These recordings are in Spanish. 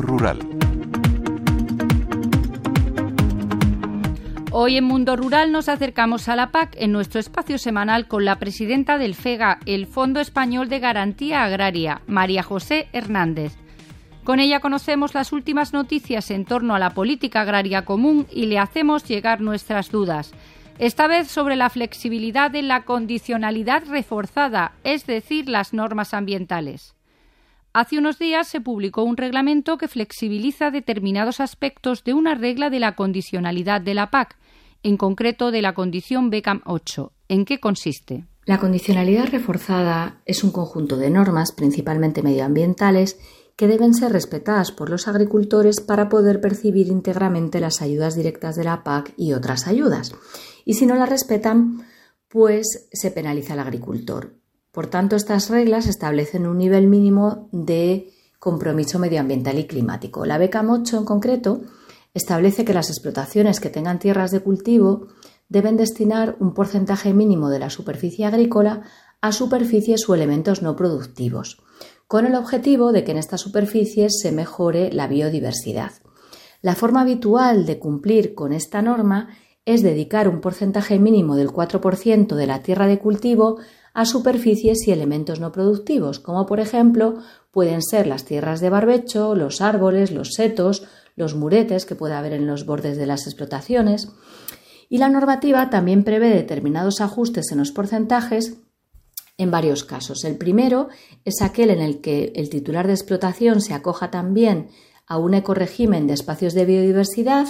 Rural. Hoy en Mundo Rural nos acercamos a la PAC en nuestro espacio semanal con la presidenta del FEGA, el Fondo Español de Garantía Agraria, María José Hernández. Con ella conocemos las últimas noticias en torno a la política agraria común y le hacemos llegar nuestras dudas. Esta vez sobre la flexibilidad de la condicionalidad reforzada, es decir, las normas ambientales. Hace unos días se publicó un reglamento que flexibiliza determinados aspectos de una regla de la condicionalidad de la PAC, en concreto de la condición BECAM 8. ¿En qué consiste? La condicionalidad reforzada es un conjunto de normas, principalmente medioambientales, que deben ser respetadas por los agricultores para poder percibir íntegramente las ayudas directas de la PAC y otras ayudas. Y si no las respetan, pues se penaliza al agricultor. Por tanto, estas reglas establecen un nivel mínimo de compromiso medioambiental y climático. La BECAM 8 en concreto establece que las explotaciones que tengan tierras de cultivo deben destinar un porcentaje mínimo de la superficie agrícola a superficies o elementos no productivos, con el objetivo de que en estas superficies se mejore la biodiversidad. La forma habitual de cumplir con esta norma es dedicar un porcentaje mínimo del 4% de la tierra de cultivo a superficies y elementos no productivos, como por ejemplo pueden ser las tierras de barbecho, los árboles, los setos, los muretes que puede haber en los bordes de las explotaciones. Y la normativa también prevé determinados ajustes en los porcentajes en varios casos. El primero es aquel en el que el titular de explotación se acoja también a un ecoregimen de espacios de biodiversidad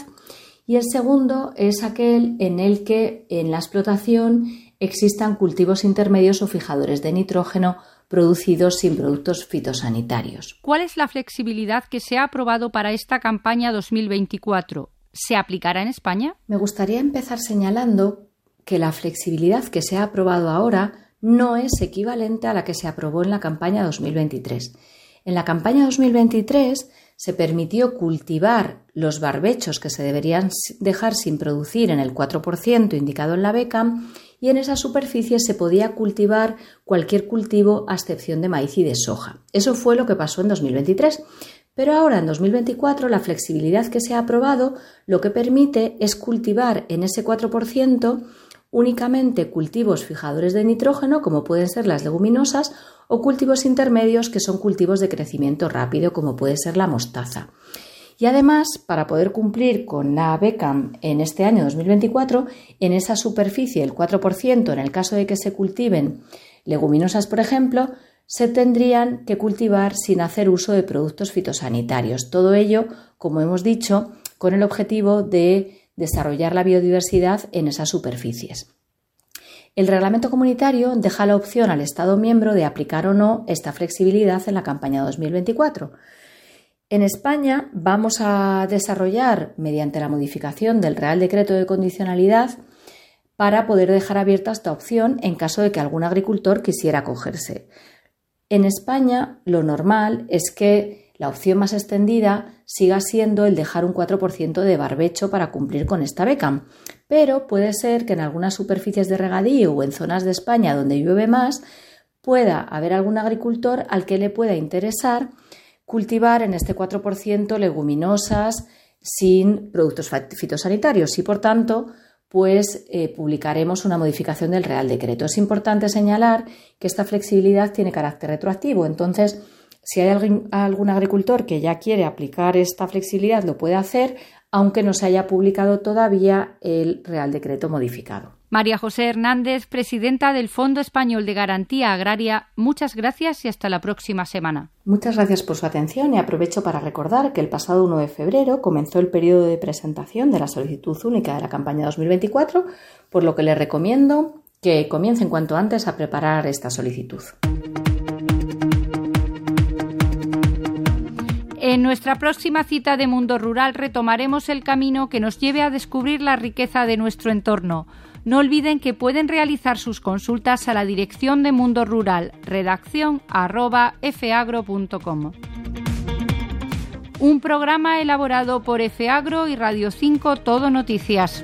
y el segundo es aquel en el que en la explotación existan cultivos intermedios o fijadores de nitrógeno producidos sin productos fitosanitarios. ¿Cuál es la flexibilidad que se ha aprobado para esta campaña 2024? ¿Se aplicará en España? Me gustaría empezar señalando que la flexibilidad que se ha aprobado ahora no es equivalente a la que se aprobó en la campaña 2023. En la campaña 2023 se permitió cultivar los barbechos que se deberían dejar sin producir en el 4% indicado en la beca y en esa superficie se podía cultivar cualquier cultivo a excepción de maíz y de soja. Eso fue lo que pasó en 2023. Pero ahora, en 2024, la flexibilidad que se ha aprobado lo que permite es cultivar en ese 4% únicamente cultivos fijadores de nitrógeno, como pueden ser las leguminosas, o cultivos intermedios, que son cultivos de crecimiento rápido, como puede ser la mostaza. Y además, para poder cumplir con la BECAM en este año 2024, en esa superficie, el 4%, en el caso de que se cultiven leguminosas, por ejemplo, se tendrían que cultivar sin hacer uso de productos fitosanitarios. Todo ello, como hemos dicho, con el objetivo de desarrollar la biodiversidad en esas superficies. El reglamento comunitario deja la opción al Estado miembro de aplicar o no esta flexibilidad en la campaña 2024. En España vamos a desarrollar, mediante la modificación del Real Decreto de Condicionalidad, para poder dejar abierta esta opción en caso de que algún agricultor quisiera acogerse. En España lo normal es que la opción más extendida siga siendo el dejar un 4% de barbecho para cumplir con esta beca, pero puede ser que en algunas superficies de regadío o en zonas de España donde llueve más pueda haber algún agricultor al que le pueda interesar cultivar en este 4% leguminosas sin productos fitosanitarios y, por tanto, pues eh, publicaremos una modificación del Real Decreto. Es importante señalar que esta flexibilidad tiene carácter retroactivo, entonces si hay algún agricultor que ya quiere aplicar esta flexibilidad, lo puede hacer, aunque no se haya publicado todavía el Real Decreto modificado. María José Hernández, presidenta del Fondo Español de Garantía Agraria, muchas gracias y hasta la próxima semana. Muchas gracias por su atención y aprovecho para recordar que el pasado 1 de febrero comenzó el periodo de presentación de la solicitud única de la campaña 2024, por lo que les recomiendo que comiencen cuanto antes a preparar esta solicitud. En nuestra próxima cita de Mundo Rural retomaremos el camino que nos lleve a descubrir la riqueza de nuestro entorno. No olviden que pueden realizar sus consultas a la dirección de Mundo Rural, redacción. Un programa elaborado por FAgro y Radio 5 Todo Noticias.